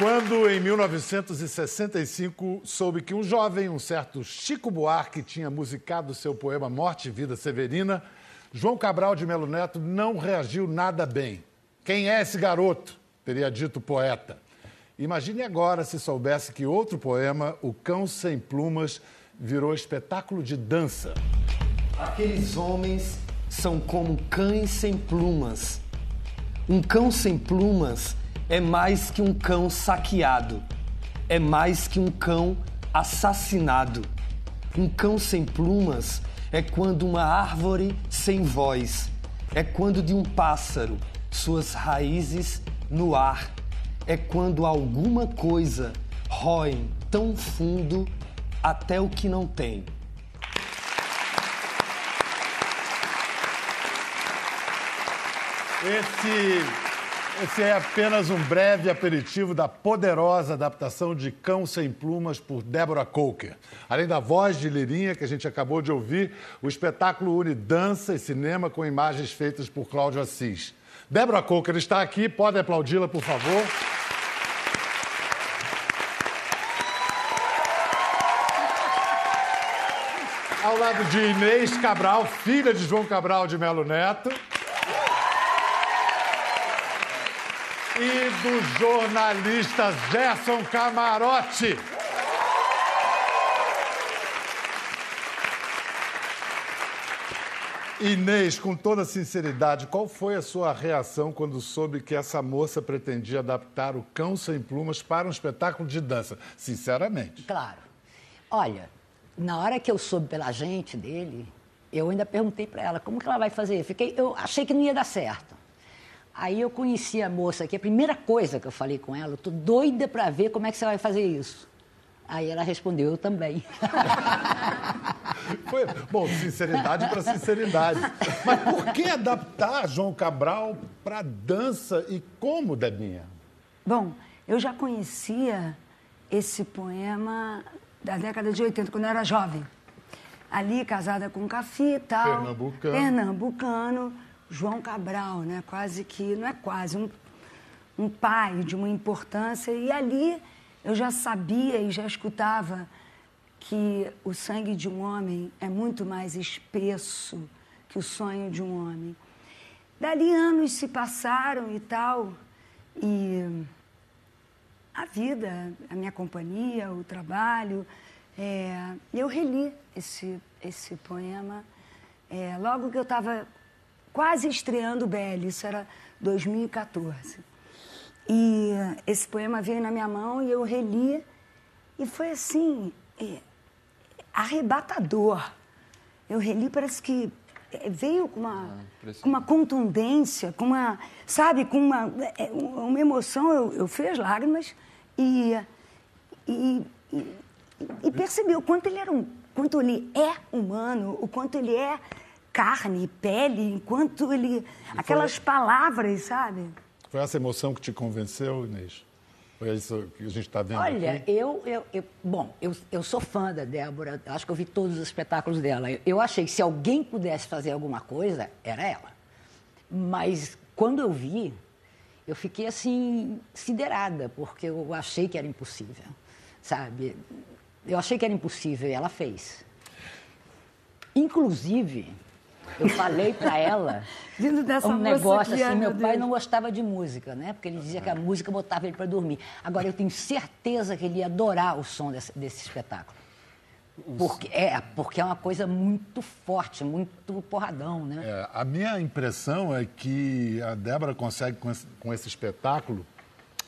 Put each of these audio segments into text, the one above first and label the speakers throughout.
Speaker 1: Quando, em 1965, soube que um jovem, um certo Chico Buarque, tinha musicado seu poema Morte e Vida Severina, João Cabral de Melo Neto não reagiu nada bem. Quem é esse garoto? teria dito o poeta. Imagine agora se soubesse que outro poema, O Cão Sem Plumas, virou espetáculo de dança.
Speaker 2: Aqueles homens são como cães sem plumas. Um cão sem plumas é mais que um cão saqueado, é mais que um cão assassinado. Um cão sem plumas é quando uma árvore sem voz, é quando de um pássaro suas raízes no ar, é quando alguma coisa rói tão fundo até o que não tem.
Speaker 1: Esse esse é apenas um breve aperitivo da poderosa adaptação de Cão Sem Plumas por Débora Coker. Além da voz de Lirinha que a gente acabou de ouvir, o espetáculo une dança e cinema com imagens feitas por Cláudio Assis. Débora Coker está aqui, pode aplaudi-la, por favor. Ao lado de Inês Cabral, filha de João Cabral de Melo Neto. E do jornalista Gerson Camarote. Inês, com toda sinceridade, qual foi a sua reação quando soube que essa moça pretendia adaptar o Cão Sem Plumas para um espetáculo de dança? Sinceramente.
Speaker 3: Claro. Olha, na hora que eu soube pela gente dele, eu ainda perguntei para ela como que ela vai fazer. Fiquei, eu achei que não ia dar certo. Aí eu conheci a moça aqui, a primeira coisa que eu falei com ela, eu tô doida para ver como é que você vai fazer isso. Aí ela respondeu, eu também.
Speaker 1: Foi, bom, sinceridade para sinceridade. Mas por que adaptar João Cabral para dança e como, Debinha?
Speaker 4: Bom, eu já conhecia esse poema da década de 80, quando eu era jovem. Ali, casada com um Cafi e tal.
Speaker 1: Pernambucano.
Speaker 4: Pernambucano João Cabral, né? Quase que, não é quase, um, um pai de uma importância. E ali eu já sabia e já escutava que o sangue de um homem é muito mais espesso que o sonho de um homem. Dali anos se passaram e tal, e a vida, a minha companhia, o trabalho, é, eu reli esse, esse poema. É, logo que eu estava quase estreando o BL, isso era 2014. E esse poema veio na minha mão e eu reli, e foi assim, é, arrebatador. Eu reli, parece que é, veio com uma, ah, com uma contundência, com uma, sabe, com uma, é, uma emoção. Eu, eu fiz lágrimas e, e, e, e percebi o quanto ele era um, quanto ele é humano, o quanto ele é carne, pele, enquanto ele. E aquelas foi... palavras, sabe?
Speaker 1: Foi essa emoção que te convenceu, Inês? Foi isso que a gente está vendo
Speaker 3: Olha,
Speaker 1: aqui?
Speaker 3: Eu, eu, eu, bom, eu, eu sou fã da Débora, acho que eu vi todos os espetáculos dela. Eu, eu achei que se alguém pudesse fazer alguma coisa, era ela. Mas quando eu vi, eu fiquei assim, siderada, porque eu achei que era impossível, sabe? Eu achei que era impossível e ela fez. Inclusive, eu falei para ela
Speaker 4: Vindo dessa
Speaker 3: um negócio aqui, assim, meu pai não gostava de música, né? Porque ele dizia que a música botava ele para dormir. Agora eu tenho certeza que ele ia adorar o som desse, desse espetáculo. Porque é, porque é uma coisa muito forte, muito porradão, né?
Speaker 1: É, a minha impressão é que a Débora consegue, com esse, com esse espetáculo,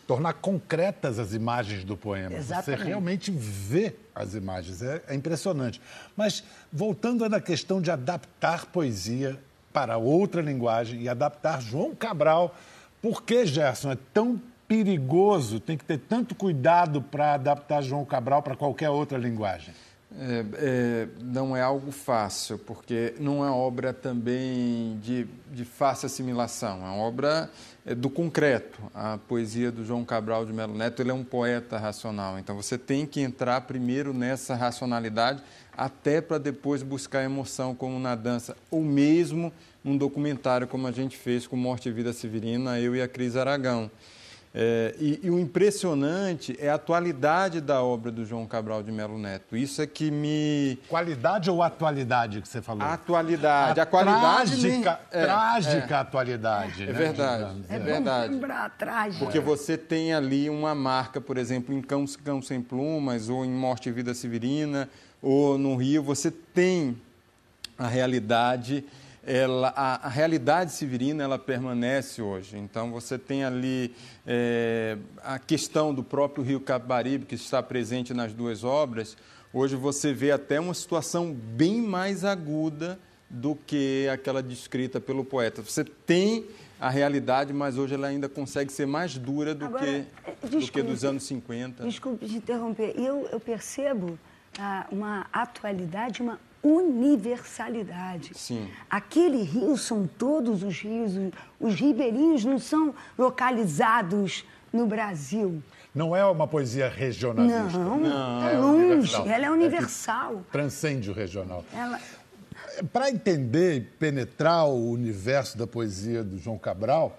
Speaker 1: tornar concretas as imagens do poema.
Speaker 3: Exatamente.
Speaker 1: Você realmente vê as imagens. É, é impressionante. Mas, voltando na questão de adaptar poesia para outra linguagem e adaptar João Cabral, por que, Gerson, é tão perigoso, tem que ter tanto cuidado para adaptar João Cabral para qualquer outra linguagem?
Speaker 5: É, é, não é algo fácil, porque não é obra também de, de fácil assimilação, é uma obra é, do concreto. A poesia do João Cabral de Melo Neto, ele é um poeta racional, então você tem que entrar primeiro nessa racionalidade, até para depois buscar emoção, como na dança, ou mesmo num documentário como a gente fez com Morte e Vida Severina, eu e a Cris Aragão. É, e, e, o impressionante é a atualidade da obra do João Cabral de Melo Neto. Isso é que me.
Speaker 1: Qualidade ou atualidade que você falou?
Speaker 5: A atualidade. A, a qualidade.
Speaker 1: Trágica, é, trágica é, atualidade.
Speaker 5: É,
Speaker 1: né,
Speaker 5: verdade. É, verdade.
Speaker 4: Lembrar, trágica.
Speaker 5: Porque você tem ali uma marca, por exemplo, em Cão, Cão Sem Plumas, ou em Morte e Vida Severina, ou no Rio, você tem a realidade ela, a, a, realidade severina ela permanece hoje. Então você tem ali é, a questão do próprio Rio Capibaribe, que está presente nas duas obras. Hoje você vê até uma situação bem mais aguda do que aquela descrita pelo poeta. Você tem a realidade, mas hoje ela ainda consegue ser mais dura do, Agora, que, desculpe, do que dos anos 50.
Speaker 4: Desculpe te interromper. Eu, eu percebo ah, uma atualidade, uma universalidade.
Speaker 5: Sim.
Speaker 4: Aquele rio são todos os rios, os ribeirinhos não são localizados no Brasil.
Speaker 1: Não é uma poesia regionalista.
Speaker 4: Não, não é longe, universal. ela é universal.
Speaker 1: É transcende o regional. Ela... Para entender e penetrar o universo da poesia do João Cabral,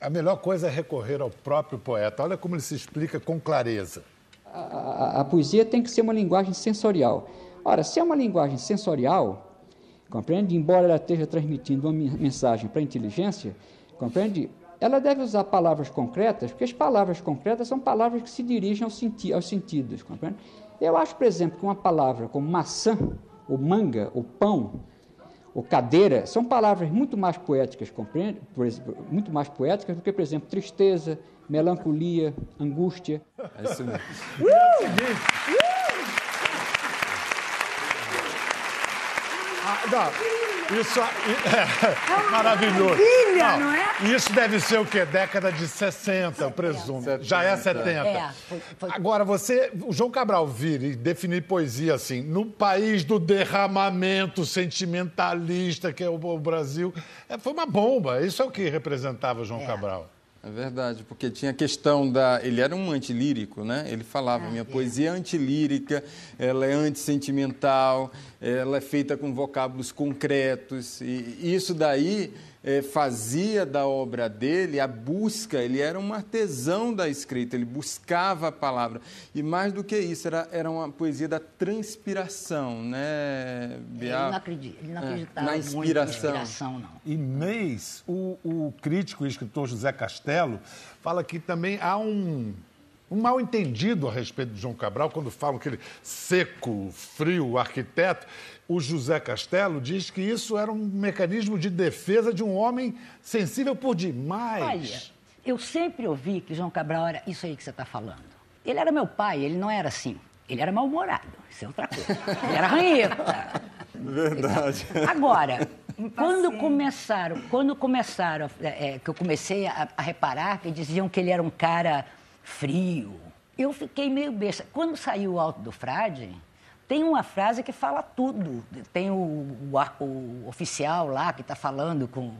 Speaker 1: a melhor coisa é recorrer ao próprio poeta. Olha como ele se explica com clareza.
Speaker 6: A, a, a poesia tem que ser uma linguagem sensorial. Ora, se é uma linguagem sensorial, compreende? Embora ela esteja transmitindo uma mensagem para a inteligência, compreende? Ela deve usar palavras concretas, porque as palavras concretas são palavras que se dirigem ao senti aos sentidos, compreende? Eu acho, por exemplo, que uma palavra como maçã, ou manga, ou pão, ou cadeira, são palavras muito mais poéticas, compreende? Por exemplo, muito mais poéticas do que, por exemplo, tristeza, melancolia, angústia.
Speaker 5: É isso mesmo. Uh!
Speaker 1: Uh! Não, isso é, é maravilhoso.
Speaker 4: Maravilha, não, não, é?
Speaker 1: Isso deve ser o quê? Década de 60, eu presumo. 70. Já é 70. É, foi, foi... Agora, você, o João Cabral vir e definir poesia assim, no país do derramamento sentimentalista que é o Brasil, é, foi uma bomba. Isso é o que representava o João é. Cabral.
Speaker 5: É verdade, porque tinha a questão da. Ele era um antilírico, né? Ele falava: ah, minha é. poesia é antilírica, ela é antissentimental, ela é feita com vocábulos concretos. E isso daí é, fazia da obra dele a busca, ele era um artesão da escrita, ele buscava a palavra. E mais do que isso, era, era uma poesia da transpiração, né,
Speaker 3: Bial? Ele não, acredita, ele não é, acreditava é, na inspiração. na inspiração, não.
Speaker 1: E Mês, o, o crítico e escritor José Castelo fala que também há um um mal entendido a respeito de João Cabral, quando falam que ele seco, frio, arquiteto. O José Castelo diz que isso era um mecanismo de defesa de um homem sensível por demais.
Speaker 3: Olha, eu sempre ouvi que João Cabral era isso aí que você está falando. Ele era meu pai, ele não era assim. Ele era mal-humorado, isso é outra coisa. Ele era ranheta.
Speaker 5: Verdade.
Speaker 3: Agora, quando começaram, quando começaram, é, é, que eu comecei a, a reparar que diziam que ele era um cara frio. Eu fiquei meio besta. Quando saiu o Alto do Frade, tem uma frase que fala tudo. Tem o, o, o oficial lá que está falando com.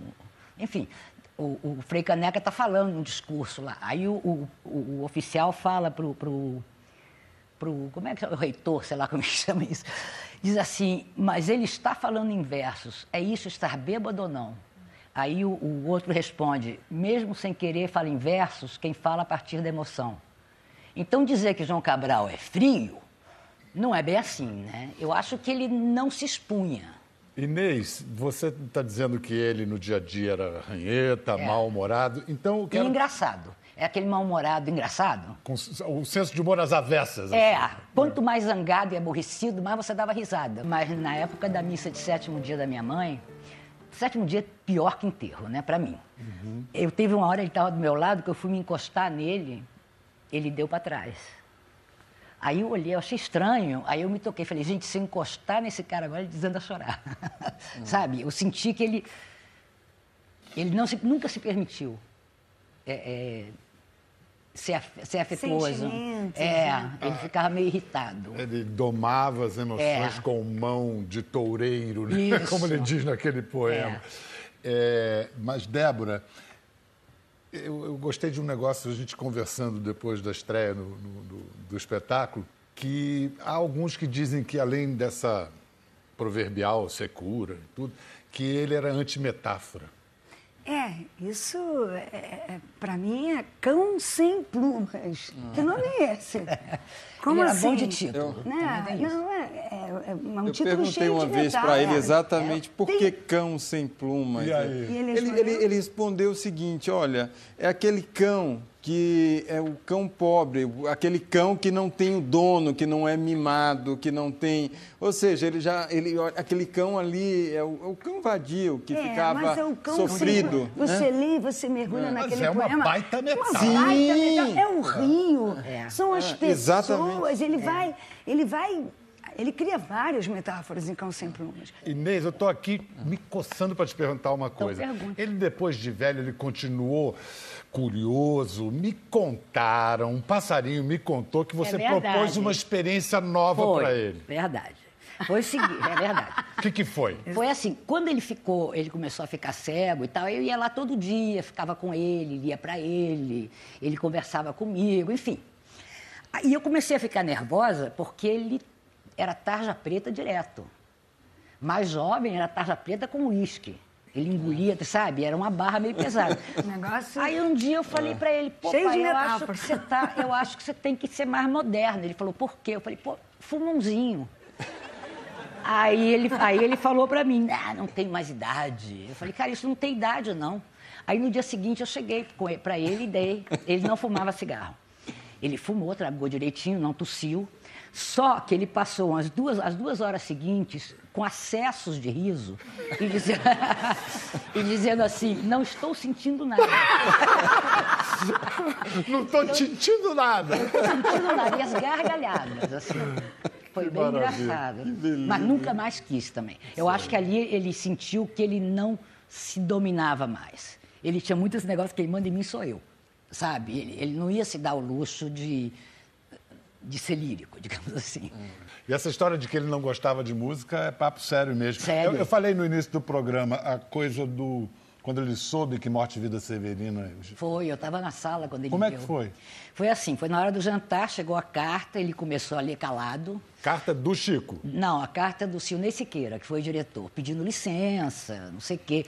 Speaker 3: Enfim, o, o Frei Caneca está falando um discurso lá. Aí o, o oficial fala para o. Pro, pro, como é que é o reitor, sei lá como chama isso, diz assim, mas ele está falando em versos, é isso estar bêbado ou não? Aí o, o, outro responde, mesmo sem querer, fala em versos, quem fala a partir da emoção. Então dizer que João Cabral é frio, não é bem assim, né? Eu acho que ele não se expunha.
Speaker 1: Inês, você está dizendo que ele no dia a dia era ranheta, é. mal-humorado, então...
Speaker 3: Quero... E engraçado. É aquele mal-humorado engraçado.
Speaker 1: Com o senso de humor às avessas.
Speaker 3: É, assim. quanto mais zangado e aborrecido, mais você dava risada. Mas na época da missa de sétimo dia da minha mãe, sétimo dia é pior que enterro, né, para mim. Uhum. Eu teve uma hora ele estava do meu lado que eu fui me encostar nele, ele deu para trás. Aí eu olhei, eu achei estranho. Aí eu me toquei, falei, gente, se eu encostar nesse cara agora, ele desanda a chorar. Uhum. Sabe? Eu senti que ele, ele não se, nunca se permitiu é, é, ser, ser afetuoso. É, né? ele ficava meio irritado.
Speaker 1: Ele domava as emoções é. com mão de toureiro, né? como ele diz naquele poema. É. é mas, Débora, eu, eu, gostei de um negócio, a gente conversando depois da estreia no, no, do, do espetáculo, que há alguns que dizem que além dessa proverbial secura e tudo, que ele era antimetáfora.
Speaker 4: É, isso, é, é, para mim, é cão sem plumas. Que nome é esse? Como
Speaker 3: Ele era
Speaker 4: assim?
Speaker 3: bom de título.
Speaker 4: Né?
Speaker 3: Tem isso.
Speaker 4: Não, é, é, é um
Speaker 5: Eu
Speaker 4: título
Speaker 5: perguntei
Speaker 4: cheio
Speaker 5: uma
Speaker 4: de
Speaker 5: vez para ele exatamente por
Speaker 4: Tem-
Speaker 5: que cão sem plumas.
Speaker 1: E aí?
Speaker 4: E ele
Speaker 5: Ele,
Speaker 4: respondeu?
Speaker 5: ele- ele respondeu o seguinte: olha, é aquele cão que é o cão pobre, aquele cão que não tem o dono, que não é mimado, que não tem. Ou seja, ele já. Ele, aquele cão ali é o, é o cão vadio, que
Speaker 4: É,
Speaker 5: ficava
Speaker 4: mas é o cão
Speaker 5: sofrido.
Speaker 4: sem- Você
Speaker 5: né?
Speaker 4: lê, você mergulha
Speaker 1: Mas
Speaker 4: naquele
Speaker 1: é uma
Speaker 4: poema.
Speaker 1: baita metáfora.
Speaker 4: Uma baita metáfora. É o rio,
Speaker 3: É.
Speaker 4: são as
Speaker 5: É,
Speaker 4: pessoas. Ele vai, ele vai, ele cria várias metáforas em Cão Sem Plumas.
Speaker 1: Inês, eu estou aqui me coçando para te perguntar uma coisa.
Speaker 3: pergunte.
Speaker 1: ele, depois de velho, ele continuou curioso. Me contaram, um passarinho me contou que você
Speaker 3: É
Speaker 1: propôs uma experiência nova para ele.
Speaker 3: verdade. Foi o seguinte, é verdade.
Speaker 1: O que, que foi?
Speaker 3: Foi assim, quando ele ficou, ele começou a ficar cego e tal, eu ia lá todo dia, ficava com ele, lia para ele, ele conversava comigo, enfim. E eu comecei a ficar nervosa porque ele era tarja preta direto. Mais jovem, era tarja preta com uísque. Ele engolia, sabe? Era uma barra meio pesada.
Speaker 4: Negócio-
Speaker 3: Aí um dia eu falei pra ele, pô,
Speaker 4: Cheio
Speaker 3: pai, eu acho que você tá, eu acho que você tem que ser mais moderno. Ele falou, por quê? Eu falei, pô, fuma umzinho. Aí ele, aí ele falou pra mim, ah, não tenho mais idade. Eu falei, cara, isso não tem idade, não. Aí no dia seguinte eu cheguei pra ele e dei. Ele não fumava cigarro. Ele fumou, tragou direitinho, não tossiu. Só que ele passou as duas, as duas horas seguintes com acessos de riso e dizendo, e dizendo assim, não estou sentindo nada.
Speaker 1: Não estou sentindo nada.
Speaker 3: Não estou sentindo nada. E as gargalhadas, assim. Foi bem
Speaker 1: maravilha.
Speaker 3: engraçado. Mas nunca mais quis também. Eu acho que ali ele sentiu que ele não se dominava mais. Ele tinha muitos negócios que ele manda em mim sou eu. Sabe? Ele, ele não ia se dar o luxo de, de ser lírico, digamos assim.
Speaker 1: E essa história de que ele não gostava de música é papo sério mesmo.
Speaker 3: Sério.
Speaker 1: Eu, eu falei no início do programa a coisa do. Quando ele soube que Morte e Vida Severina.
Speaker 3: Foi, eu estava na sala quando ele
Speaker 1: Como é
Speaker 3: deu.
Speaker 1: que foi?
Speaker 3: Foi assim, foi na hora do jantar, chegou a carta, ele começou a ler calado.
Speaker 1: Carta do Chico.
Speaker 3: Não, a carta do Silnei Siqueira, que foi diretor, pedindo licença, não sei o quê.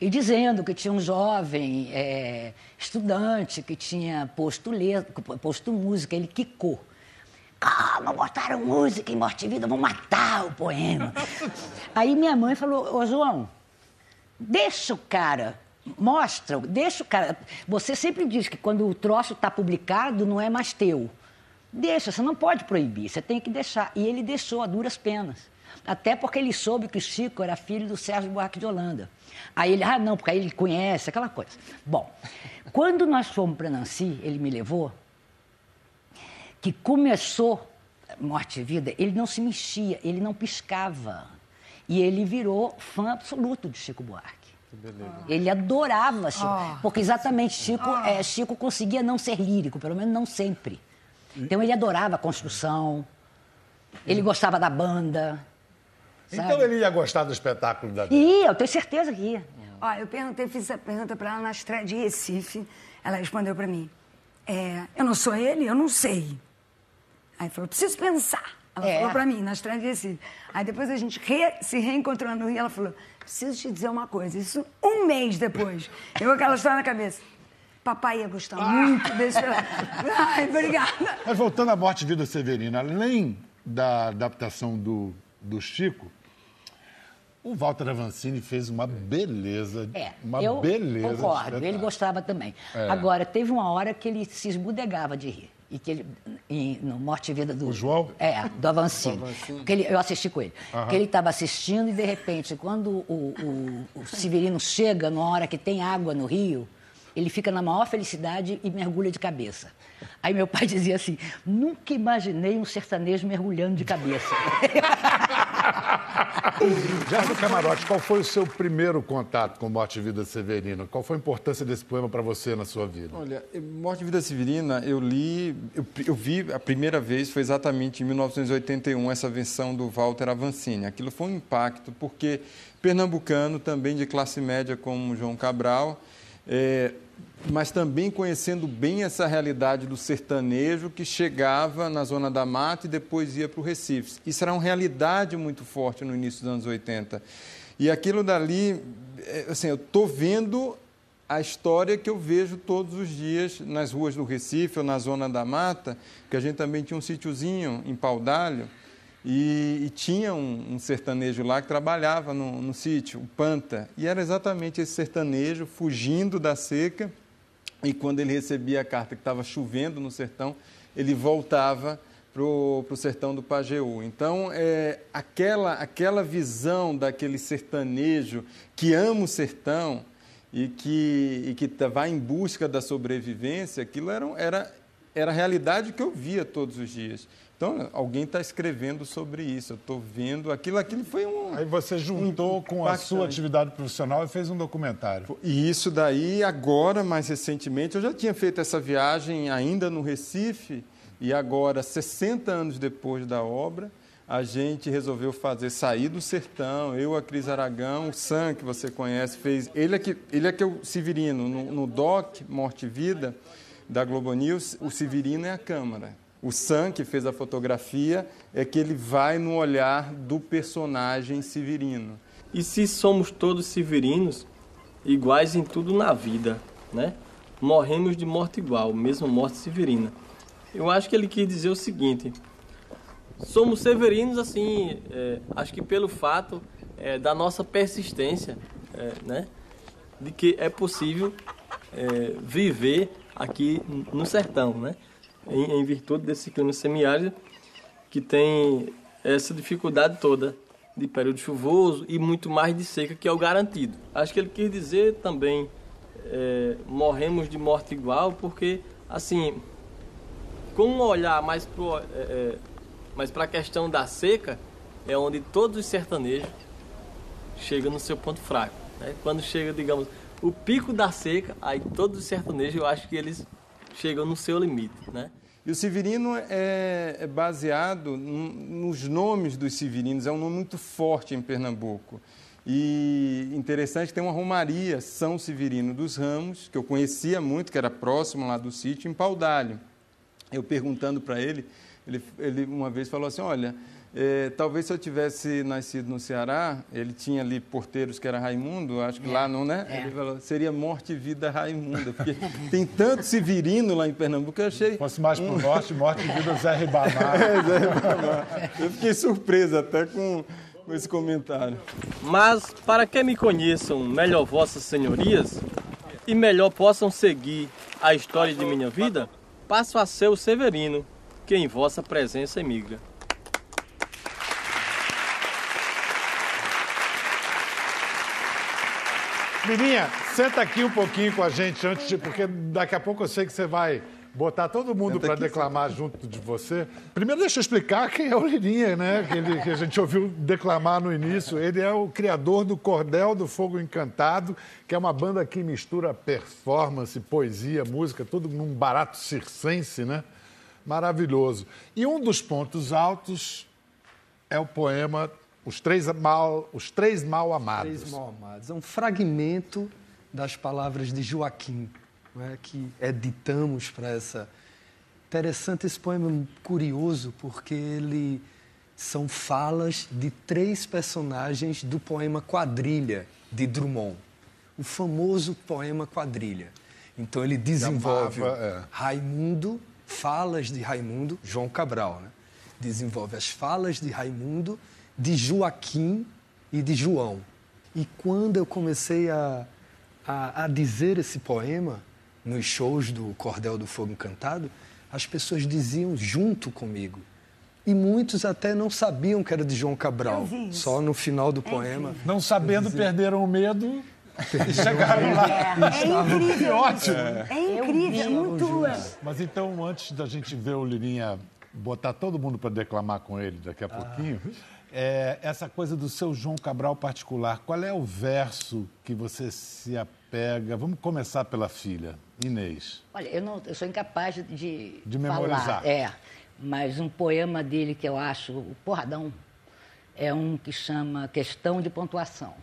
Speaker 3: E dizendo que tinha um jovem é, estudante que tinha posto, le... posto música, ele quicou. Não botaram música em Morte e Vida, vão matar o poema. Aí minha mãe falou, ô João, deixa o cara, mostra, deixa o cara. Você sempre diz que quando o troço está publicado, não é mais teu. Deixa, você não pode proibir, você tem que deixar. E ele deixou a duras penas. Até porque ele soube que o Chico era filho do Sérgio Buarque de Holanda. Aí ele, ah, não, porque aí ele conhece, aquela coisa. Bom, quando nós fomos para Nancy, ele me levou, que começou Morte e Vida, ele não se mexia, ele não piscava. E ele virou fã absoluto de Chico Buarque. Ele adorava Chico, porque exatamente Chico, é, Chico conseguia não ser lírico, pelo menos não sempre. Então ele adorava a construção, ele gostava da banda.
Speaker 1: Então
Speaker 3: sabe?
Speaker 1: ele ia gostar do espetáculo da
Speaker 3: Ia, eu tenho certeza que ia.
Speaker 4: Ó, eu perguntei, fiz essa pergunta para ela na estreia de Recife. Ela respondeu para mim: é, Eu não sou ele, eu não sei. Aí falou: Preciso pensar. Ela
Speaker 3: É.
Speaker 4: falou para mim na estreia de Recife. Aí depois a gente re- se reencontrou no Rio. Ela falou: Preciso te dizer uma coisa. Isso um mês depois. Eu com aquela história na cabeça. Papai ia gostar muito desse. Ai, obrigada.
Speaker 1: Mas voltando à Morte e Vida Severina, além da adaptação do, do Chico, o Walter Avancini fez uma beleza.
Speaker 3: É,
Speaker 1: uma
Speaker 3: eu
Speaker 1: beleza.
Speaker 3: concordo, ele gostava também.
Speaker 1: É.
Speaker 3: Agora, teve uma hora que ele se esbudegava de rir. E que ele, em- no Morte e Vida do...
Speaker 1: O João?
Speaker 3: É, do Avancini. Porque ele, eu assisti com ele. Porque ele estava assistindo e, de repente, quando o, o, o Severino chega numa hora que tem água no rio, ele fica na maior felicidade e mergulha de cabeça. Aí meu pai dizia assim, nunca imaginei um sertanejo mergulhando de cabeça.
Speaker 1: Já no camarote, qual foi o seu primeiro contato com Morte e Vida Severina? Qual foi a importância desse poema para você na sua vida?
Speaker 5: Olha, Morte e Vida Severina, eu li, eu, eu vi a primeira vez, foi exatamente em 1981, essa versão do Walter Avancini. Aquilo foi um impacto, porque pernambucano, também de classe média como João Cabral, é, mas também conhecendo bem essa realidade do sertanejo que chegava na Zona da Mata e depois ia para o Recife. Isso era uma realidade muito forte no início dos anos 80. E aquilo dali, é, assim, eu estou vendo a história que eu vejo todos os dias nas ruas do Recife ou na Zona da Mata, que a gente também tinha um sítiozinho em Paudalho, e, e tinha um, um, sertanejo lá que trabalhava no, no sítio, o Panta, e era exatamente esse sertanejo fugindo da seca, e quando ele recebia a carta que estava chovendo no sertão, ele voltava para o sertão do Pajeú. Então, é, aquela, aquela visão daquele sertanejo que ama o sertão e que, e que tá, vai em busca da sobrevivência, aquilo era, era, era a realidade que eu via todos os dias. Então, alguém está escrevendo sobre isso, eu estou vendo aquilo, aquilo foi um.
Speaker 1: Aí você juntou um, com a sua atividade profissional e fez um documentário.
Speaker 5: E isso daí, agora, mais recentemente, eu já tinha feito essa viagem ainda no Recife, e agora, 60 anos depois da obra, a gente resolveu fazer sair do sertão. Eu, a Cris Aragão, o Sam, que você conhece, fez. Ele é que, ele é que é o Severino. No, no DOC, Morte e Vida, da Globo News, o Severino é a Câmara. O Sam, que fez a fotografia, é que ele vai no olhar do personagem Severino.
Speaker 7: E se somos todos severinos, iguais em tudo na vida, né? Morremos de morte igual, mesmo morte severina. Eu acho que ele quis dizer o seguinte: somos severinos, assim, é, acho que pelo fato é, da nossa persistência, é, né? De que é possível é, viver aqui no sertão, né? Em, em virtude desse clima semiárido que tem essa dificuldade toda de período chuvoso e muito mais de seca, que é o garantido. Acho que ele quis dizer também, é, morremos de morte igual, porque, assim, com um olhar mais para é, é a questão da seca, é onde todos os sertanejos chegam no seu ponto fraco. Né? Quando chega, digamos, o pico da seca, aí todos os sertanejos, eu acho que eles chegam no seu limite. Né?
Speaker 5: E o Severino é, é baseado nos nomes dos Severinos, é um nome muito forte em Pernambuco. E interessante, tem uma romaria São Severino dos Ramos, que eu conhecia muito, que era próximo lá do sítio, em Paudalho eu perguntando para ele, ele, ele uma vez falou assim, olha, é, talvez se eu tivesse nascido no Ceará, ele tinha ali porteiros que era Raimundo, acho que é, lá não, né? É. Ele falou, seria morte e vida Raimunda, porque tem tanto Severino lá em Pernambuco que eu achei...
Speaker 1: Fosse mais para o norte, morte e vida Zé Ribamar.
Speaker 5: É, Zé Ribamar. Eu fiquei surpreso até com, com esse comentário.
Speaker 7: Mas, para que me conheçam melhor vossas senhorias e melhor possam seguir a história de minha vida passo a ser o Severino, que em vossa presença emigra.
Speaker 1: Lirinha, senta aqui um pouquinho com a gente antes de, porque daqui a pouco eu sei que você vai botar todo mundo para declamar junto de você. Primeiro, deixa eu explicar quem é o Lirinha, né? Que, ele, que a gente ouviu declamar no início. Ele é o criador do Cordel do Fogo Encantado, que é uma banda que mistura performance, poesia, música, tudo num barato circense, né? Maravilhoso. E um dos pontos altos é o poema Os Três Mal, Os Três Mal Amados.
Speaker 2: Três Mal Amados. É um fragmento das palavras de Joaquim é, que editamos para essa. Interessante esse poema, curioso, porque ele são falas de três personagens do poema Quadrilha, de Drummond. O famoso poema Quadrilha. Então ele desenvolve Amava, é. Raimundo, falas de Raimundo, João Cabral, né? desenvolve as falas de Raimundo, de Joaquim e de João. E quando eu comecei a, a, a dizer esse poema, nos shows do Cordel do Fogo Encantado, as pessoas diziam junto comigo. E muitos até não sabiam que era de João Cabral. Só no final do é poema.
Speaker 1: Não sabendo, perderam o medo e chegaram lá.
Speaker 4: É, é incrível. Ótimo. É, é incrível, é muito.
Speaker 1: Mas então, antes da gente ver o Lirinha botar todo mundo para declamar com ele daqui a ah. É, essa coisa do seu João Cabral particular, qual é o verso que você se apega? Vamos começar pela filha. Inês.
Speaker 3: Olha, eu, não, eu sou incapaz de,
Speaker 1: de memorizar.
Speaker 3: Falar, é, mas um poema dele que eu acho o porradão é um que chama Questão de Pontuação.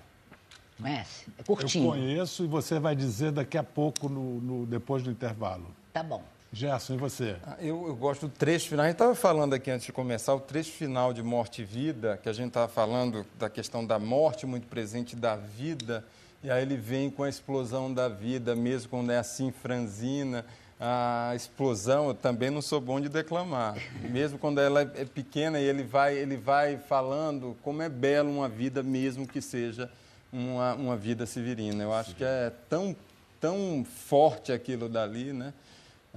Speaker 3: Conhece? É curtinho.
Speaker 1: Eu conheço e você vai dizer daqui a pouco, no, no depois do intervalo.
Speaker 3: Tá bom.
Speaker 1: Gerson, e você?
Speaker 5: Ah, eu, eu, gosto do trecho final. A gente estava falando aqui antes de começar, o trecho final de Morte e Vida, que a gente estava falando da questão da morte muito presente, da vida e aí ele vem com a explosão da vida, mesmo quando é assim franzina. A explosão, eu também não sou bom de declamar. Mesmo quando ela é pequena e ele vai, ele vai falando como é belo uma vida, mesmo que seja uma, uma vida severina. Eu acho que é tão, tão forte aquilo dali, né?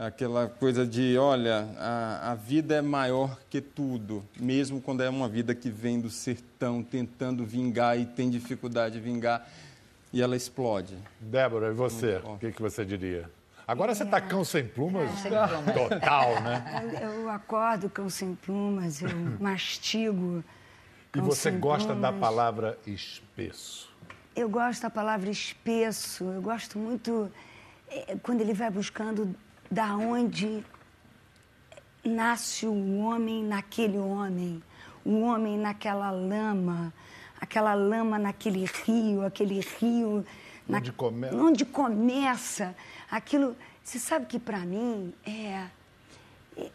Speaker 5: Aquela coisa de, olha, a, a vida é maior que tudo, mesmo quando é uma vida que vem do sertão, tentando vingar e tem dificuldade de vingar, e ela explode.
Speaker 1: Débora, e você? O que, que você diria? Agora você está cão sem plumas total, né?
Speaker 4: Eu, eu acordo cão sem plumas, eu mastigo.
Speaker 1: E você
Speaker 4: sem
Speaker 1: gosta da
Speaker 4: plumas.
Speaker 1: palavra espesso.
Speaker 4: Eu gosto da palavra espesso, eu gosto muito eh, quando ele vai buscando da onde nasce o homem naquele homem, o homem naquela lama, aquela lama naquele rio, aquele rio.
Speaker 1: Onde começa.
Speaker 4: Onde começa aquilo. Você sabe que para mim é. é-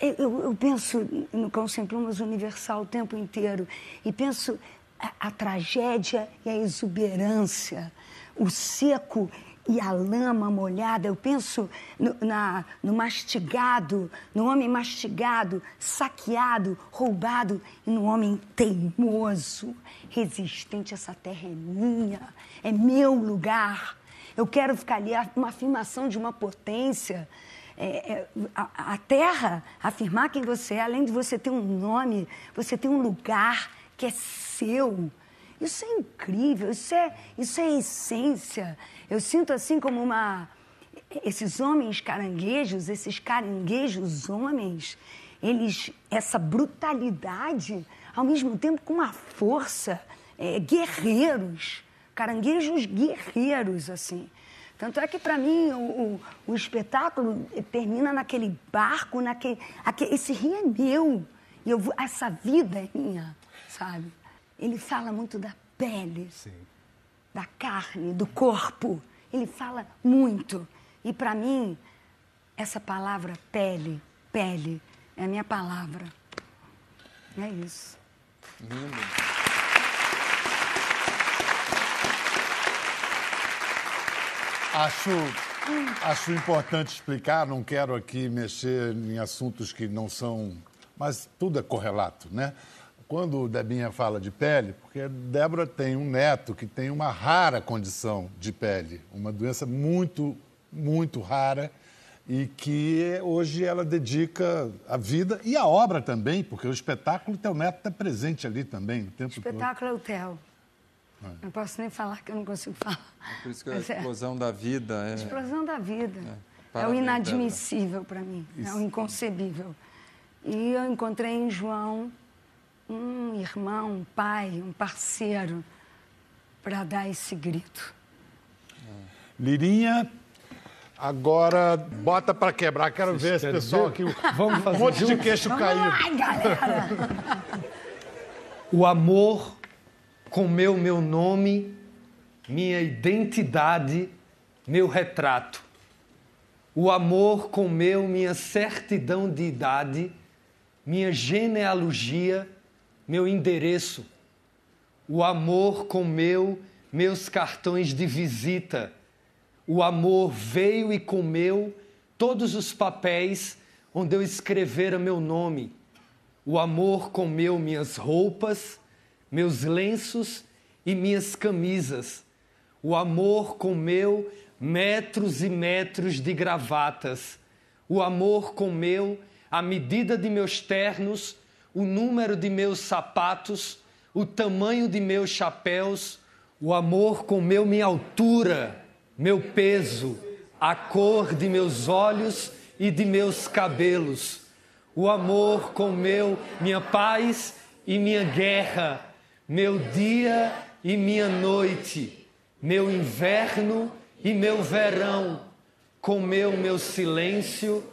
Speaker 4: é- eu, eu penso no Cão Sem Plumas universal o tempo inteiro e penso a, a tragédia e a exuberância, o seco e a lama molhada. Eu penso no, na- no mastigado, no homem mastigado, saqueado, roubado e no homem teimoso, resistente. Essa terra é minha, é meu lugar. Eu quero ficar ali, uma afirmação de uma potência. É, é, a, a terra, afirmar quem você é, além de você ter um nome, você tem um lugar que é seu. Isso é incrível, isso é, isso é essência. Eu sinto assim como uma. Esses homens caranguejos, esses caranguejos homens, eles. Essa brutalidade, ao mesmo tempo com uma força, é, guerreiros, caranguejos guerreiros, assim. Tanto é que, para mim, o, o, o espetáculo termina naquele barco, naquele. Aquele, esse rio é meu. E eu, vou- essa vida é minha, sabe? Ele fala muito da pele, da carne, do corpo. Ele fala muito. E, para mim, essa palavra pele, pele, é a minha palavra. É isso.
Speaker 5: Lindo.
Speaker 1: Acho, acho importante explicar, não quero aqui mexer em assuntos que não são. Mas tudo é correlato, né? Quando o Debinha fala de pele, porque Débora tem um neto que tem uma rara condição de pele, uma doença muito, muito rara e que hoje ela dedica a vida e a obra também, porque o espetáculo teu neto está presente ali também o tempo todo.
Speaker 4: Espetáculo é o Theo. Não posso nem falar que eu não consigo falar.
Speaker 5: Por isso que a
Speaker 4: Mas é.
Speaker 5: explosão da vida é.
Speaker 4: Explosão da vida. É, o inadmissível para mim, é o inconcebível. E eu encontrei em João um irmão, um pai, um parceiro para dar esse grito.
Speaker 1: Lirinha, agora bota para quebrar. Quero ver esse pessoal
Speaker 2: ver?
Speaker 1: aqui.
Speaker 2: Vamos
Speaker 1: um
Speaker 2: fazer
Speaker 1: monte de queixo caído.
Speaker 4: Ai, galera!
Speaker 2: O amor comeu meu nome, minha identidade, meu retrato. O amor comeu minha certidão de idade, minha genealogia, meu endereço. O amor comeu meus cartões de visita. O amor veio e comeu todos os papéis onde eu escrevera meu nome. O amor comeu minhas roupas, meus lenços e minhas camisas. O amor comeu metros e metros de gravatas. O amor comeu a medida de meus ternos, o número de meus sapatos, o tamanho de meus chapéus. O amor comeu minha altura, meu peso, a cor de meus olhos e de meus cabelos. O amor comeu minha paz e minha guerra, meu dia e minha noite, meu inverno e meu verão. Comeu meu silêncio,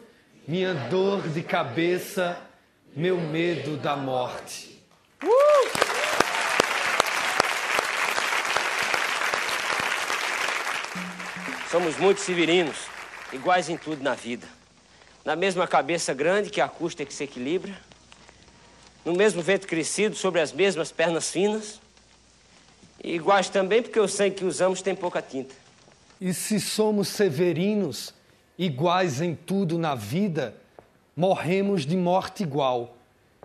Speaker 2: minha dor de cabeça, meu medo da morte.
Speaker 8: Somos muitos severinos, iguais em tudo na vida. Na mesma cabeça grande que a custa que se equilibra, no mesmo vento crescido sobre as mesmas pernas finas, Iguais também porque o sangue que usamos tem pouca tinta.
Speaker 2: E se somos severinos, iguais em tudo na vida, morremos de morte igual,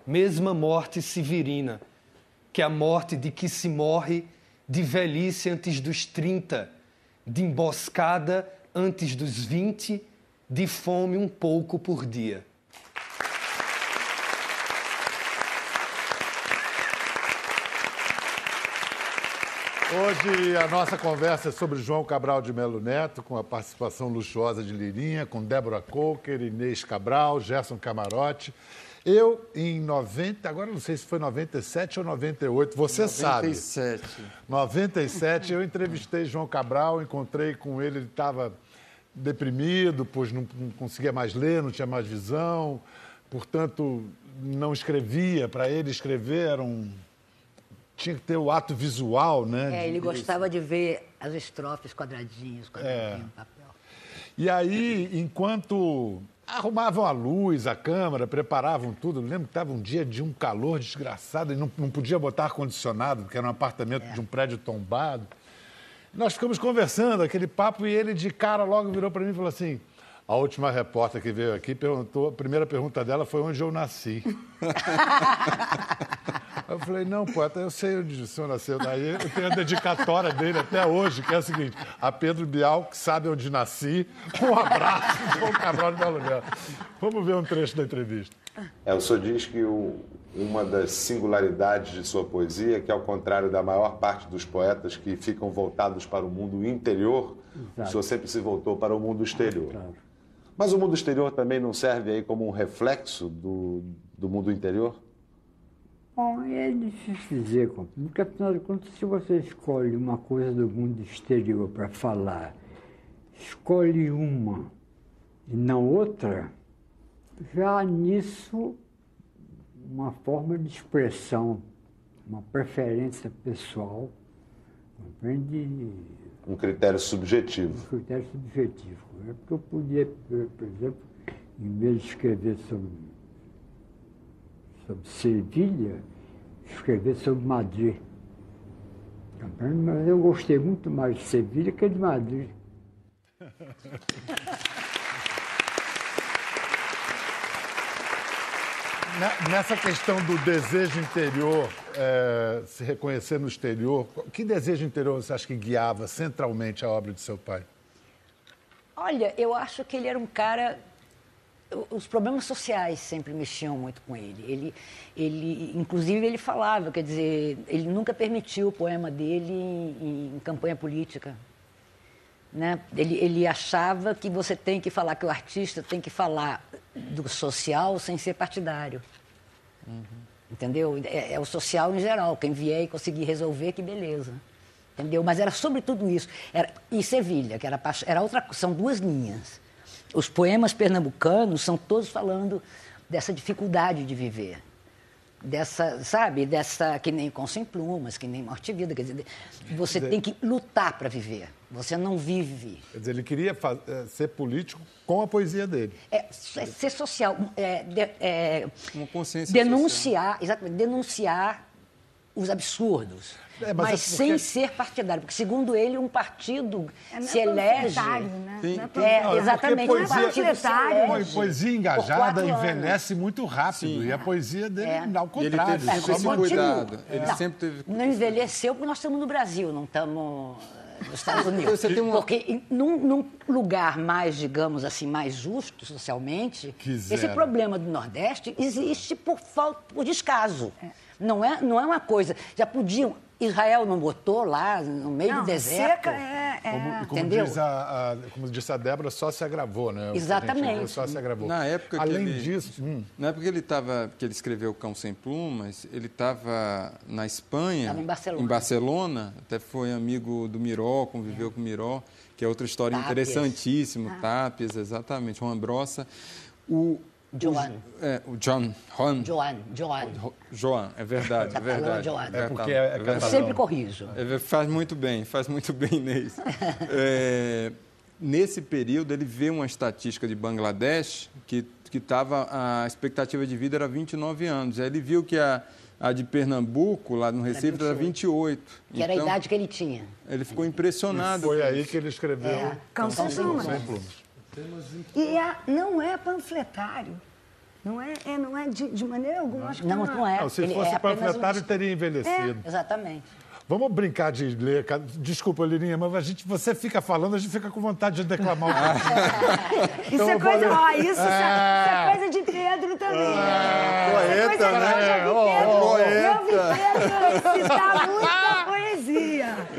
Speaker 2: mesma morte severina, que a morte de que se morre de velhice antes dos 30, de emboscada antes dos 20, de fome um pouco por dia.
Speaker 1: Hoje a nossa conversa é sobre João Cabral de Melo Neto, com a participação luxuosa de Lirinha, com Débora Coker, Inês Cabral, Gerson Camarote. Eu, em 90, agora não sei se foi 97 ou 98, você
Speaker 5: 97.
Speaker 1: sabe. 97. eu entrevistei João Cabral, encontrei com ele, ele estava deprimido, pois não, não conseguia mais ler, não tinha mais visão, portanto, não escrevia. Para ele, escrever era um tinha que ter o ato visual, né?
Speaker 3: É, ele gostava de ver as estrofes quadradinhos, quadradinho,
Speaker 1: É.
Speaker 3: papel.
Speaker 1: E aí, enquanto arrumavam a luz, a câmera, preparavam tudo, eu lembro que estava um dia de um calor desgraçado e não, não podia botar ar-condicionado, porque era um apartamento de um prédio tombado. Nós ficamos conversando, aquele papo, e ele de cara logo virou para mim e falou assim: a última repórter que veio aqui perguntou, a primeira pergunta dela foi onde eu nasci. Eu falei, não, poeta, eu sei onde o senhor nasceu. Daí eu tenho a dedicatória dele até hoje, que é a seguinte: a Pedro Bial, que sabe onde nasci, um abraço, João Cabral de Belo. Vamos ver um trecho da entrevista.
Speaker 9: É, o senhor diz que o- uma das singularidades de sua poesia é que, ao contrário da maior parte dos poetas que ficam voltados para o mundo interior, o senhor sempre se voltou para o mundo exterior. Mas o mundo exterior também não serve aí como um reflexo do, do mundo interior?
Speaker 10: Bom, é difícil dizer, porque afinal de contas, se você escolhe uma coisa do mundo exterior para falar, escolhe uma e não outra, já nisso uma forma de expressão, uma preferência pessoal, compreende
Speaker 9: Um critério subjetivo.
Speaker 10: um critério subjetivo. É porque eu podia, por por exemplo, em vez de escrever sobre, sobre Sevilha, escrever sobre Madrid. Compreende? Mas eu gostei muito mais de Sevilha que de Madrid.
Speaker 1: Ne- Nessa questão do desejo interior, eh, se reconhecer no exterior, que desejo interior você acha que guiava centralmente a obra de seu pai?
Speaker 3: Olha, eu acho que ele era um cara. Os problemas sociais sempre mexiam muito com ele. Ele, ele, inclusive, ele falava, quer dizer, ele nunca permitiu o poema dele em, em campanha política. Né? Ele, ele achava que você tem que falar, que o artista tem que falar do social sem ser partidário. Entendeu? É, é o social em geral. Quem vier e conseguir resolver, que beleza. Entendeu? Mas era sobre tudo isso. Era, e Sevilha, que era, era outra São duas linhas. Os poemas pernambucanos são todos falando dessa dificuldade de viver. Dessa, sabe, dessa, que nem com sem plumas, que nem morte e vida. Quer dizer, você tem que lutar para viver. Você não vive.
Speaker 1: Quer dizer, ele queria fa- eh, ser político com a poesia dele.
Speaker 3: É, é ser social, é, de- é,
Speaker 5: Uma consciência
Speaker 3: denunciar, exatamente, denunciar os absurdos.
Speaker 1: É, mas
Speaker 3: mas
Speaker 1: é porque-
Speaker 3: sem ser partidário, porque segundo ele um partido
Speaker 4: É, não
Speaker 3: se
Speaker 4: é
Speaker 3: elege.
Speaker 4: né?
Speaker 5: Sim.
Speaker 4: Não é
Speaker 3: É,
Speaker 4: panfletário.
Speaker 3: exatamente.
Speaker 1: porque
Speaker 3: um partido se
Speaker 4: poesia-
Speaker 1: Poesia engajada envelhece muito rápido. E a poesia dele,
Speaker 3: É.
Speaker 1: ao
Speaker 5: E ele
Speaker 1: contrário.
Speaker 5: teve esse cuidado. Ele
Speaker 3: Não,
Speaker 5: sempre teve
Speaker 3: Não envelheceu porque nós estamos no Brasil, não estamos eh, nos Estados Unidos.
Speaker 5: Você tem uma-
Speaker 3: Porque num, num lugar mais, digamos assim, mais justo socialmente,
Speaker 1: Quiseram.
Speaker 3: esse problema do Nordeste existe por falta, por descaso. Não é, não é uma coisa. Já podiam. Israel não botou lá no meio
Speaker 4: Não,
Speaker 3: do deserto.
Speaker 4: seca é... é-
Speaker 1: Como, como
Speaker 3: Entendeu?
Speaker 1: diz a, a- como disse a Débora, só se agravou, né?
Speaker 3: Exatamente.
Speaker 1: viu Só se agravou.
Speaker 5: Na época que
Speaker 1: Além
Speaker 5: ele-
Speaker 1: disso, hum,
Speaker 5: Na época que ele tava, que ele escreveu Cão Sem Plumas, ele estava na Espanha,
Speaker 3: Tava em Barcelona.
Speaker 5: Barcelona, até foi amigo do Miró, conviveu com o Miró, que é outra história
Speaker 3: Tápias.
Speaker 5: interessantíssima, Tápias, exatamente, Juan Brossa. O,
Speaker 3: Joan.
Speaker 5: O, é, o John, Juan,
Speaker 3: Joan, Joan.
Speaker 5: Jo- Joan, é verdade, é
Speaker 3: Tá
Speaker 5: verdade.
Speaker 3: Joan.
Speaker 1: É porque é
Speaker 3: Eu
Speaker 1: catalão.
Speaker 3: sempre corrijo.
Speaker 5: É, faz muito bem, faz muito bem, Inês. É, nesse período, ele vê uma estatística de Bangladesh que que estava a expectativa de vida era 29 anos. Aí ele viu que a A de Pernambuco, lá no Recife, era 28.
Speaker 3: Que era a
Speaker 5: Então,
Speaker 3: idade que ele tinha.
Speaker 5: Ele ficou impressionado.
Speaker 1: Foi
Speaker 5: com
Speaker 1: aí que ele escreveu
Speaker 4: É, Cão Sem Plumas. E é- não é panfletário. Não é, é- não é de, de maneira alguma. Acho que
Speaker 3: Não,
Speaker 4: é uma-
Speaker 3: não é.
Speaker 1: Não, se
Speaker 3: Ele
Speaker 1: fosse
Speaker 3: é apenas um-
Speaker 1: panfletário, teria envelhecido.
Speaker 3: Exatamente.
Speaker 1: Vamos brincar de ler. Desculpa, Lirinha, mas a gente, você fica falando, a gente fica com vontade de declamar.
Speaker 4: Isso
Speaker 1: Então
Speaker 4: é
Speaker 1: eu vou
Speaker 4: coisa.
Speaker 1: ler.
Speaker 4: Ó, isso,
Speaker 1: É.
Speaker 4: isso é coisa de Pedro também. Isso é
Speaker 5: poeta,
Speaker 4: coisa
Speaker 5: né?
Speaker 4: que eu já vi
Speaker 1: Ó, ó,
Speaker 4: Pedro.
Speaker 5: poeta.
Speaker 4: Eu vi Pedro recitar muita poesia.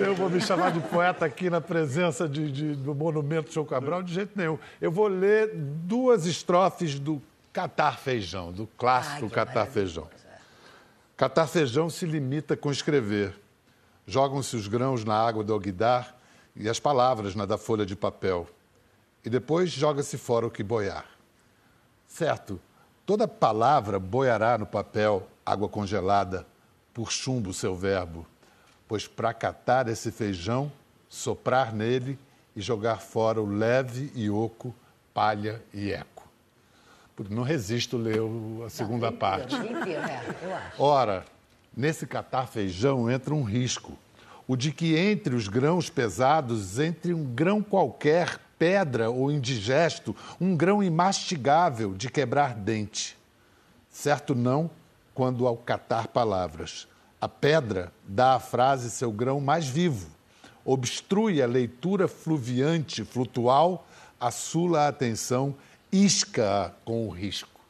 Speaker 1: Eu vou me chamar de poeta aqui na presença de- de- do Monumento João Cabral? De jeito nenhum. Eu vou ler duas estrofes do Catar Feijão, do clássico
Speaker 3: Ai,
Speaker 1: Catar Feijão. Catar Feijão se limita com escrever. Jogam-se os grãos na água do alguidar e as palavras na da folha de papel. E depois joga-se fora o que boiar. Certo, toda palavra boiará no papel, água congelada, por chumbo seu verbo. Pois para catar esse feijão, soprar nele e jogar fora o leve e oco, palha e eco. Não resisto ler a segunda parte.
Speaker 3: Inteiro, é, eu acho.
Speaker 1: Ora, nesse catar feijão entra um risco. O de que entre os grãos pesados, entre um grão qualquer, pedra ou indigesto, um grão imastigável de quebrar dente. Certo não, quando ao catar palavras. A pedra dá à frase seu grão mais vivo, obstrui a leitura fluviante, flutual, assula a atenção, isca-a com o risco.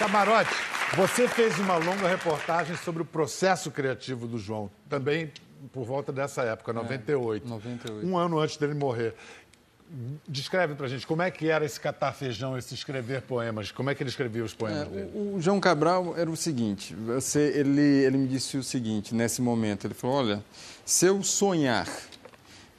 Speaker 1: Camarote, você fez uma longa reportagem sobre o processo criativo do João, também por volta dessa época, 98.
Speaker 5: 98.
Speaker 1: Um ano antes dele morrer. Descreve pra gente como é que era esse catar feijão, esse escrever poemas, como é que ele escrevia os poemas dele?
Speaker 5: O, o João Cabral era o seguinte, você, ele, ele me disse o seguinte, nesse momento, ele falou, olha, se eu sonhar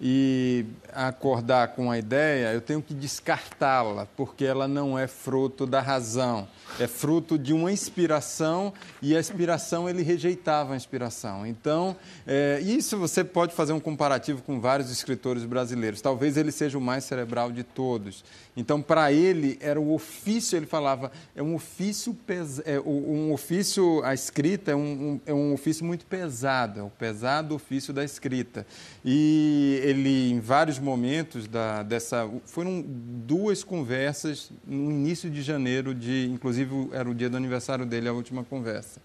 Speaker 5: e acordar com a ideia, eu tenho que descartá-la, porque ela não é fruto da razão, é fruto de uma inspiração e a inspiração ele rejeitava a inspiração. Então, é, isso você pode fazer um comparativo com vários escritores brasileiros. Talvez ele seja o mais cerebral de todos. Então, para ele era o ofício. Ele falava é um ofício pes, é, um ofício a escrita é um, um- é um ofício muito pesado, é o pesado ofício da escrita. E ele em vários momentos da, dessa foram duas conversas no início de janeiro de inclusive era o dia do aniversário dele a última conversa.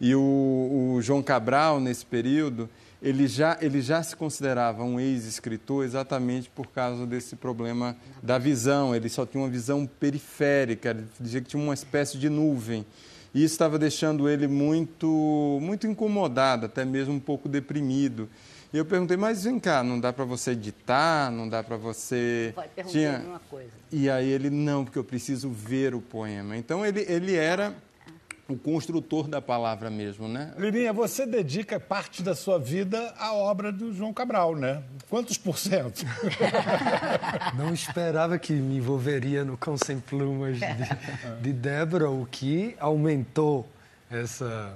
Speaker 5: E o, o João Cabral, nesse período, ele já, ele já se considerava um ex-escritor exatamente por causa desse problema da visão. Ele só tinha uma visão periférica, ele dizia que tinha uma espécie de nuvem. E isso estava deixando ele muito, muito incomodado, até mesmo um pouco deprimido. E eu perguntei, mas vem cá, não dá para você editar, não dá para você...
Speaker 3: Vai perguntar a mesma coisa.
Speaker 5: E aí ele, não, porque eu preciso ver o poema. Então ele, ele era o construtor da palavra mesmo, né?
Speaker 1: Lirinha, você dedica parte da sua vida à obra do João Cabral, né? Quantos por cento?
Speaker 2: Não esperava que me envolveria no Cão Sem Plumas de, de Débora, o que aumentou essa...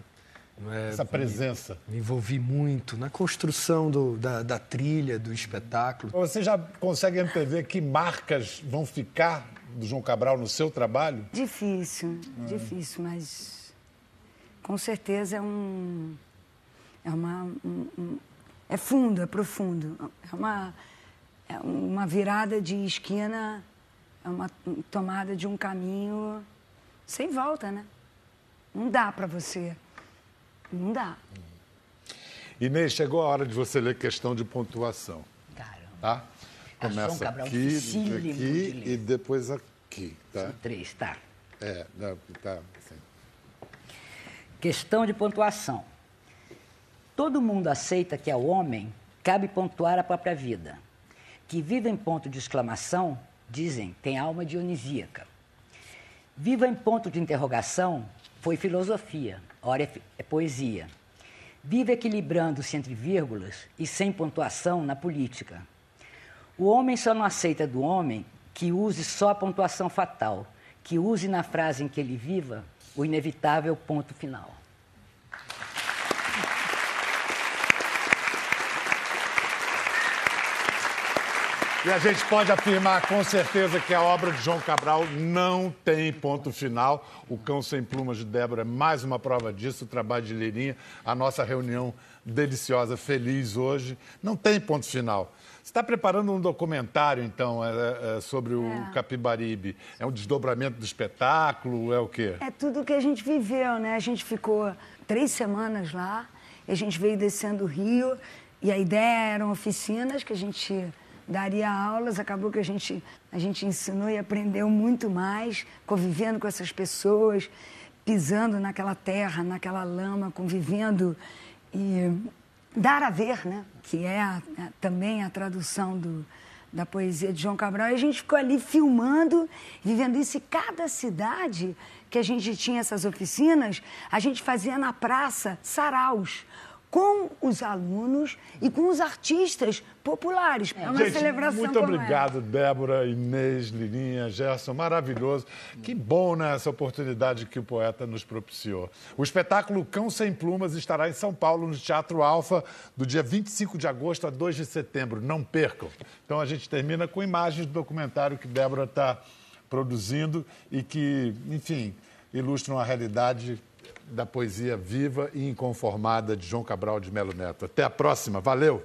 Speaker 2: é,
Speaker 1: Essa presença.
Speaker 2: Me envolvi muito na construção do- da, da trilha, do espetáculo.
Speaker 1: Você já consegue antever que marcas vão ficar do João Cabral no seu trabalho?
Speaker 4: Difícil, difícil, mas com certeza é um. É uma. um- um- é fundo, é profundo. É uma, é uma virada de esquina, é uma tomada de um caminho sem volta, né? Não dá para você. Não dá.
Speaker 1: Inês, chegou a hora de você ler questão de pontuação,
Speaker 3: Caramba.
Speaker 1: tá?
Speaker 3: João
Speaker 1: Começa
Speaker 3: Cabral
Speaker 1: aqui,
Speaker 3: de
Speaker 1: aqui
Speaker 3: ler.
Speaker 1: e depois aqui, tá?
Speaker 3: Três, tá.
Speaker 1: É, não, tá. assim.
Speaker 3: Questão de pontuação. Todo mundo aceita que ao homem cabe pontuar a própria vida. Que vive em ponto de exclamação, dizem, tem alma dionisíaca. Viva em ponto de interrogação foi filosofia, ora é, é poesia. Viva equilibrando-se entre vírgulas e sem pontuação na política. O homem só não aceita do homem que use só a pontuação fatal, que use na frase em que ele viva o inevitável ponto final.
Speaker 1: E a gente pode afirmar com certeza que a obra de João Cabral não tem ponto final. O Cão Sem Plumas de Débora é mais uma prova disso, o trabalho de Lirinha, a nossa reunião deliciosa, feliz hoje, não tem ponto final. Você está preparando um documentário, então, é, é, sobre o é. Capibaribe. É um desdobramento do espetáculo? É o quê?
Speaker 4: É tudo que a gente viveu, né? A gente ficou três semanas lá, e a gente veio descendo o rio, e a ideia eram oficinas que a gente daria aulas, acabou que a gente, a gente ensinou e aprendeu muito mais, convivendo com essas pessoas, pisando naquela terra, naquela lama, convivendo e dar a ver, né? Que é a, a, também a tradução do, da poesia de João Cabral. E a gente ficou ali filmando, vivendo isso. E cada cidade que a gente tinha essas oficinas, a gente fazia na praça saraus com os alunos e com os artistas populares.
Speaker 1: É uma Gente, celebração. Muito obrigado, Débora, Inês, Lirinha, Gerson, maravilhoso. Que bom, né, essa oportunidade que o poeta nos propiciou. O espetáculo Cão Sem Plumas estará em São Paulo, no Teatro Alfa, do dia 25 de agosto a 2 de setembro. Não percam. Então a gente termina com imagens do documentário que Débora está produzindo e que, enfim, ilustram a realidade da poesia viva e inconformada de João Cabral de Melo Neto. Até a próxima, valeu!